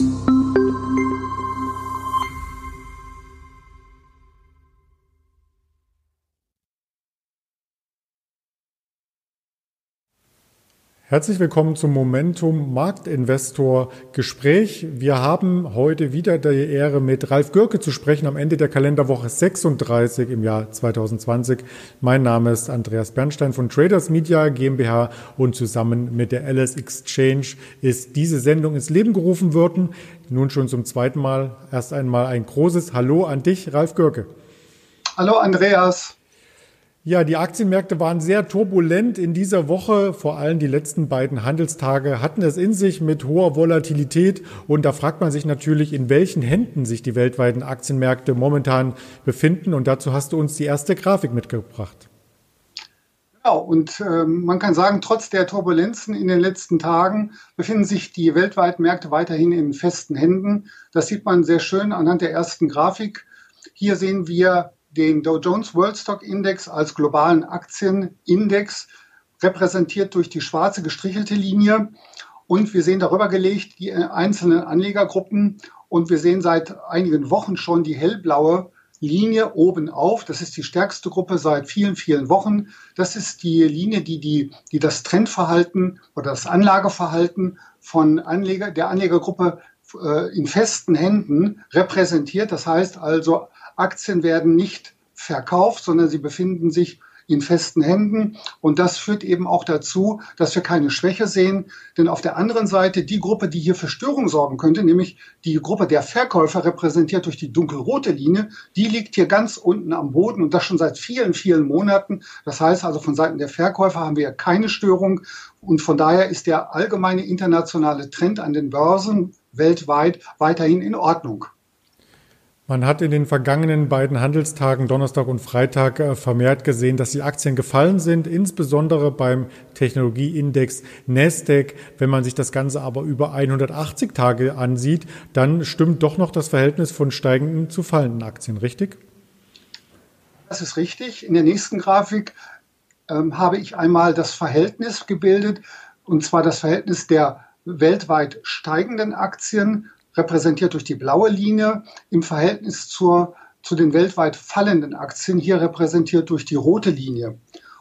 you Herzlich willkommen zum Momentum Marktinvestor Gespräch. Wir haben heute wieder die Ehre, mit Ralf Gürke zu sprechen am Ende der Kalenderwoche 36 im Jahr 2020. Mein Name ist Andreas Bernstein von Traders Media GmbH und zusammen mit der LS Exchange ist diese Sendung ins Leben gerufen worden. Nun schon zum zweiten Mal. Erst einmal ein großes Hallo an dich, Ralf Gürke. Hallo Andreas. Ja, die Aktienmärkte waren sehr turbulent in dieser Woche. Vor allem die letzten beiden Handelstage hatten es in sich mit hoher Volatilität. Und da fragt man sich natürlich, in welchen Händen sich die weltweiten Aktienmärkte momentan befinden. Und dazu hast du uns die erste Grafik mitgebracht. Genau, und äh, man kann sagen, trotz der Turbulenzen in den letzten Tagen befinden sich die weltweiten Märkte weiterhin in festen Händen. Das sieht man sehr schön anhand der ersten Grafik. Hier sehen wir den Dow Jones World Stock Index als globalen Aktienindex, repräsentiert durch die schwarze gestrichelte Linie. Und wir sehen darüber gelegt die einzelnen Anlegergruppen. Und wir sehen seit einigen Wochen schon die hellblaue Linie oben auf. Das ist die stärkste Gruppe seit vielen, vielen Wochen. Das ist die Linie, die, die, die das Trendverhalten oder das Anlageverhalten von Anleger, der Anlegergruppe äh, in festen Händen repräsentiert. Das heißt also, Aktien werden nicht verkauft, sondern sie befinden sich in festen Händen. Und das führt eben auch dazu, dass wir keine Schwäche sehen. Denn auf der anderen Seite die Gruppe, die hier für Störung sorgen könnte, nämlich die Gruppe der Verkäufer, repräsentiert durch die dunkelrote Linie, die liegt hier ganz unten am Boden und das schon seit vielen, vielen Monaten. Das heißt also, von Seiten der Verkäufer haben wir keine Störung. Und von daher ist der allgemeine internationale Trend an den Börsen weltweit weiterhin in Ordnung. Man hat in den vergangenen beiden Handelstagen, Donnerstag und Freitag, äh, vermehrt gesehen, dass die Aktien gefallen sind, insbesondere beim Technologieindex Nasdaq. Wenn man sich das Ganze aber über 180 Tage ansieht, dann stimmt doch noch das Verhältnis von steigenden zu fallenden Aktien, richtig? Das ist richtig. In der nächsten Grafik ähm, habe ich einmal das Verhältnis gebildet, und zwar das Verhältnis der weltweit steigenden Aktien repräsentiert durch die blaue Linie, im Verhältnis zur, zu den weltweit fallenden Aktien, hier repräsentiert durch die rote Linie.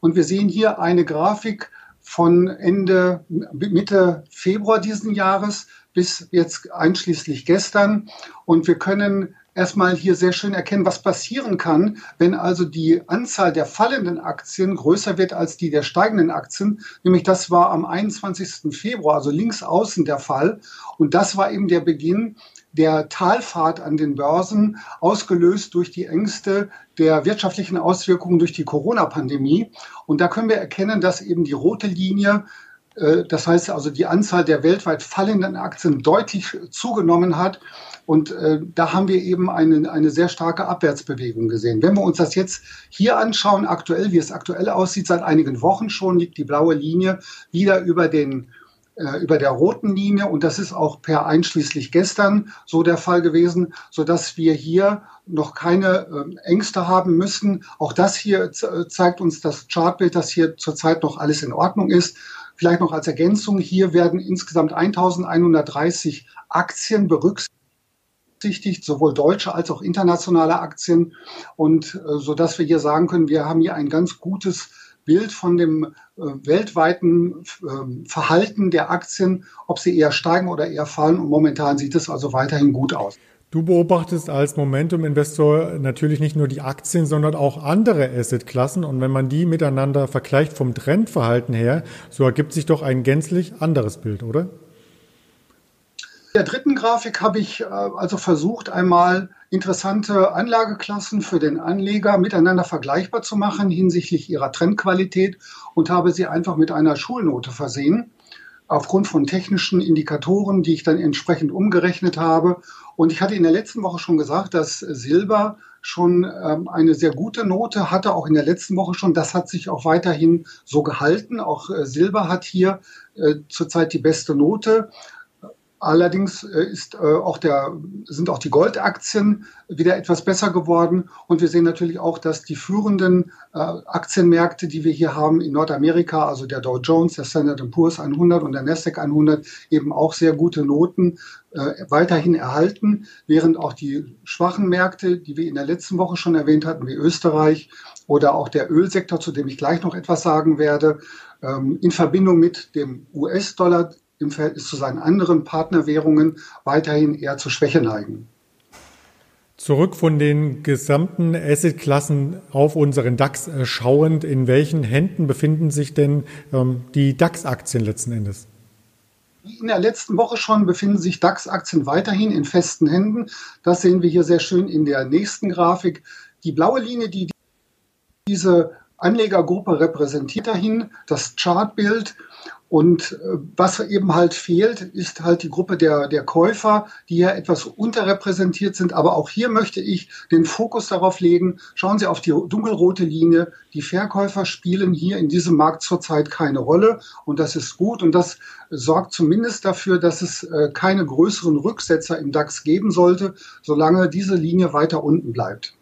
Und wir sehen hier eine Grafik von Ende, Mitte Februar diesen Jahres bis jetzt einschließlich gestern. Und wir können erstmal hier sehr schön erkennen, was passieren kann, wenn also die Anzahl der fallenden Aktien größer wird als die der steigenden Aktien. Nämlich das war am 21. Februar, also links außen der Fall. Und das war eben der Beginn der Talfahrt an den Börsen, ausgelöst durch die Ängste der wirtschaftlichen Auswirkungen durch die Corona-Pandemie. Und da können wir erkennen, dass eben die rote Linie das heißt also, die Anzahl der weltweit fallenden Aktien deutlich zugenommen hat. Und äh, da haben wir eben eine, eine sehr starke Abwärtsbewegung gesehen. Wenn wir uns das jetzt hier anschauen, aktuell, wie es aktuell aussieht, seit einigen Wochen schon liegt die blaue Linie wieder über den äh, über der roten Linie und das ist auch per einschließlich gestern so der Fall gewesen, so dass wir hier noch keine äh, Ängste haben müssen. Auch das hier zeigt uns das Chartbild, dass hier zurzeit noch alles in Ordnung ist. Vielleicht noch als Ergänzung, hier werden insgesamt 1130 Aktien berücksichtigt sowohl deutsche als auch internationale Aktien und äh, so dass wir hier sagen können, wir haben hier ein ganz gutes Bild von dem äh, weltweiten äh, Verhalten der Aktien, ob sie eher steigen oder eher fallen. Und momentan sieht es also weiterhin gut aus. Du beobachtest als Momentum-Investor natürlich nicht nur die Aktien, sondern auch andere Assetklassen. Und wenn man die miteinander vergleicht vom Trendverhalten her, so ergibt sich doch ein gänzlich anderes Bild, oder? In der dritten Grafik habe ich äh, also versucht, einmal interessante Anlageklassen für den Anleger miteinander vergleichbar zu machen hinsichtlich ihrer Trendqualität und habe sie einfach mit einer Schulnote versehen aufgrund von technischen Indikatoren, die ich dann entsprechend umgerechnet habe. Und ich hatte in der letzten Woche schon gesagt, dass Silber schon ähm, eine sehr gute Note hatte, auch in der letzten Woche schon. Das hat sich auch weiterhin so gehalten. Auch äh, Silber hat hier äh, zurzeit die beste Note. Allerdings äh, ist, äh, auch der, sind auch die Goldaktien wieder etwas besser geworden. Und wir sehen natürlich auch, dass die führenden äh, Aktienmärkte, die wir hier haben in Nordamerika, also der Dow Jones, der Standard Poor's 100 und der Nasdaq 100, eben auch sehr gute Noten weiterhin erhalten, während auch die schwachen Märkte, die wir in der letzten Woche schon erwähnt hatten, wie Österreich oder auch der Ölsektor, zu dem ich gleich noch etwas sagen werde, ähm, in Verbindung mit dem US-Dollar im Verhältnis zu seinen anderen Partnerwährungen weiterhin eher zur Schwäche neigen. Zurück von den gesamten Assetklassen auf unseren DAX äh, schauend, in welchen Händen befinden sich denn ähm, die DAX-Aktien letzten Endes? Wie in der letzten Woche schon befinden sich DAX-Aktien weiterhin in festen Händen. Das sehen wir hier sehr schön in der nächsten Grafik. Die blaue Linie, die diese Anlegergruppe repräsentiert dahin, das Chartbild. Und äh, was eben halt fehlt, ist halt die Gruppe der, der Käufer, die ja etwas unterrepräsentiert sind. Aber auch hier möchte ich den Fokus darauf legen. Schauen Sie auf die dunkelrote Linie. Die Verkäufer spielen hier in diesem Markt zurzeit keine Rolle. Und das ist gut. Und das sorgt zumindest dafür, dass es äh, keine größeren Rücksetzer im DAX geben sollte, solange diese Linie weiter unten bleibt.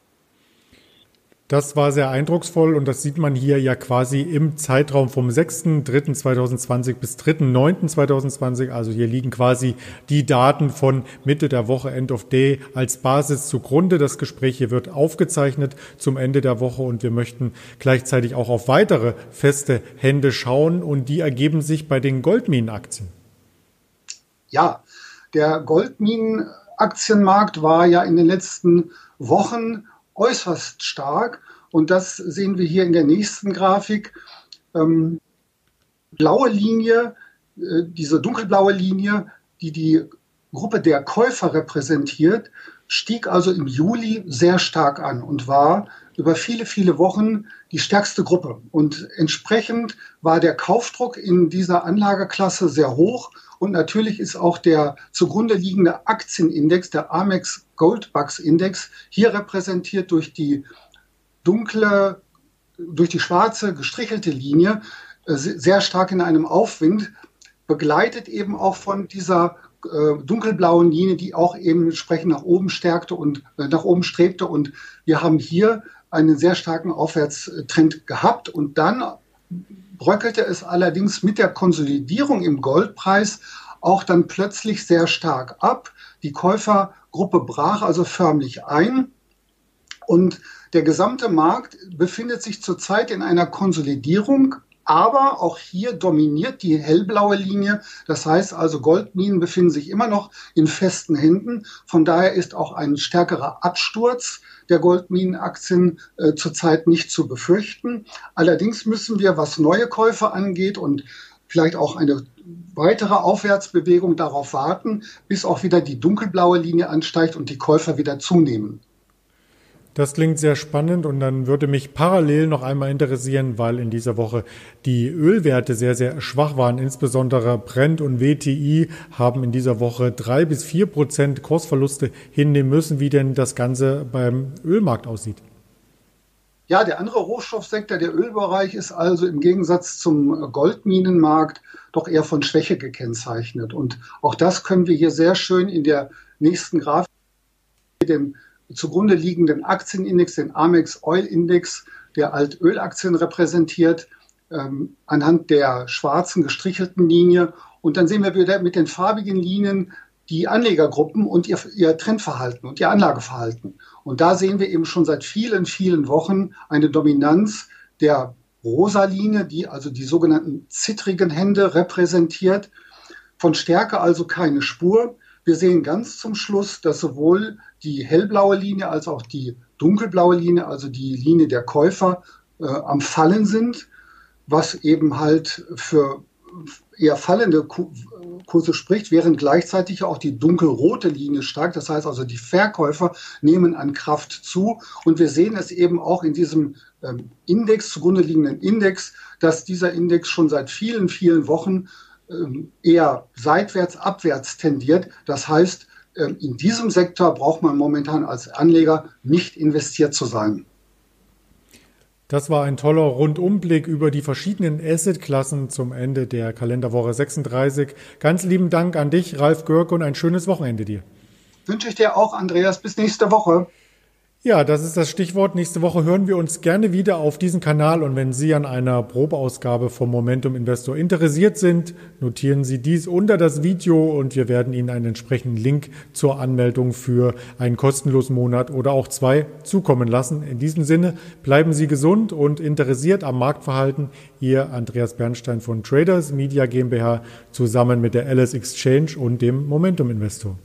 Das war sehr eindrucksvoll und das sieht man hier ja quasi im Zeitraum vom 6.3.2020 bis 3.9.2020. Also hier liegen quasi die Daten von Mitte der Woche, End of Day, als Basis zugrunde. Das Gespräch hier wird aufgezeichnet zum Ende der Woche und wir möchten gleichzeitig auch auf weitere feste Hände schauen und die ergeben sich bei den Goldminenaktien. Ja, der Goldminenaktienmarkt war ja in den letzten Wochen äußerst stark. Und das sehen wir hier in der nächsten Grafik. Ähm, blaue Linie, äh, diese dunkelblaue Linie, die die Gruppe der Käufer repräsentiert, stieg also im Juli sehr stark an und war über viele, viele Wochen die stärkste Gruppe. Und entsprechend war der Kaufdruck in dieser Anlageklasse sehr hoch. Und natürlich ist auch der zugrunde liegende Aktienindex, der Amex Goldbucks Index, hier repräsentiert durch die dunkle, durch die schwarze gestrichelte Linie, äh, sehr stark in einem Aufwind, begleitet eben auch von dieser äh, dunkelblauen Linie, die auch eben entsprechend nach oben stärkte und äh, nach oben strebte. Und wir haben hier einen sehr starken Aufwärtstrend gehabt. Und dann bröckelte es allerdings mit der Konsolidierung im Goldpreis auch dann plötzlich sehr stark ab. Die Käufergruppe brach also förmlich ein. Und der gesamte Markt befindet sich zurzeit in einer Konsolidierung, aber auch hier dominiert die hellblaue Linie. Das heißt also, Goldminen befinden sich immer noch in festen Händen. Von daher ist auch ein stärkerer Absturz der Goldminenaktien äh, zurzeit nicht zu befürchten. Allerdings müssen wir, was neue Käufe angeht und vielleicht auch eine weitere Aufwärtsbewegung darauf warten, bis auch wieder die dunkelblaue Linie ansteigt und die Käufer wieder zunehmen. Das klingt sehr spannend und dann würde mich parallel noch einmal interessieren, weil in dieser Woche die Ölwerte sehr, sehr schwach waren. Insbesondere Brent und WTI haben in dieser Woche drei bis vier Prozent Kursverluste hinnehmen müssen, wie denn das Ganze beim Ölmarkt aussieht. Ja, der andere Rohstoffsektor, der Ölbereich, ist also im Gegensatz zum Goldminenmarkt doch eher von Schwäche gekennzeichnet. Und auch das können wir hier sehr schön in der nächsten Grafik, dem zugrunde liegenden Aktienindex, den Amex Oil Index, der Altölaktien repräsentiert, ähm, anhand der schwarzen gestrichelten Linie. Und dann sehen wir wieder mit den farbigen Linien die Anlegergruppen und ihr, ihr Trendverhalten und ihr Anlageverhalten. Und da sehen wir eben schon seit vielen, vielen Wochen eine Dominanz der rosa Linie, die also die sogenannten zittrigen Hände repräsentiert. Von Stärke also keine Spur. Wir sehen ganz zum Schluss, dass sowohl die hellblaue Linie als auch die dunkelblaue Linie, also die Linie der Käufer, äh, am Fallen sind, was eben halt für eher fallende Kurse spricht, während gleichzeitig auch die dunkelrote Linie steigt. Das heißt also, die Verkäufer nehmen an Kraft zu. Und wir sehen es eben auch in diesem ähm, Index, zugrunde liegenden Index, dass dieser Index schon seit vielen, vielen Wochen eher seitwärts, abwärts tendiert. Das heißt, ähm, in diesem Sektor braucht man momentan als Anleger nicht investiert zu sein. Das war ein toller Rundumblick über die verschiedenen Assetklassen zum Ende der Kalenderwoche 36. Ganz lieben Dank an dich, Ralf Görke, und ein schönes Wochenende dir. Wünsche ich dir auch, Andreas. Bis nächste Woche. Ja, das ist das Stichwort. Nächste Woche hören wir uns gerne wieder auf diesem Kanal und wenn Sie an einer Probeausgabe vom Momentum Investor interessiert sind, notieren Sie dies unter das Video und wir werden Ihnen einen entsprechenden Link zur Anmeldung für einen kostenlosen Monat oder auch zwei zukommen lassen. In diesem Sinne bleiben Sie gesund und interessiert am Marktverhalten. Ihr Andreas Bernstein von Traders Media GmbH zusammen mit der Alice Exchange und dem Momentum Investor.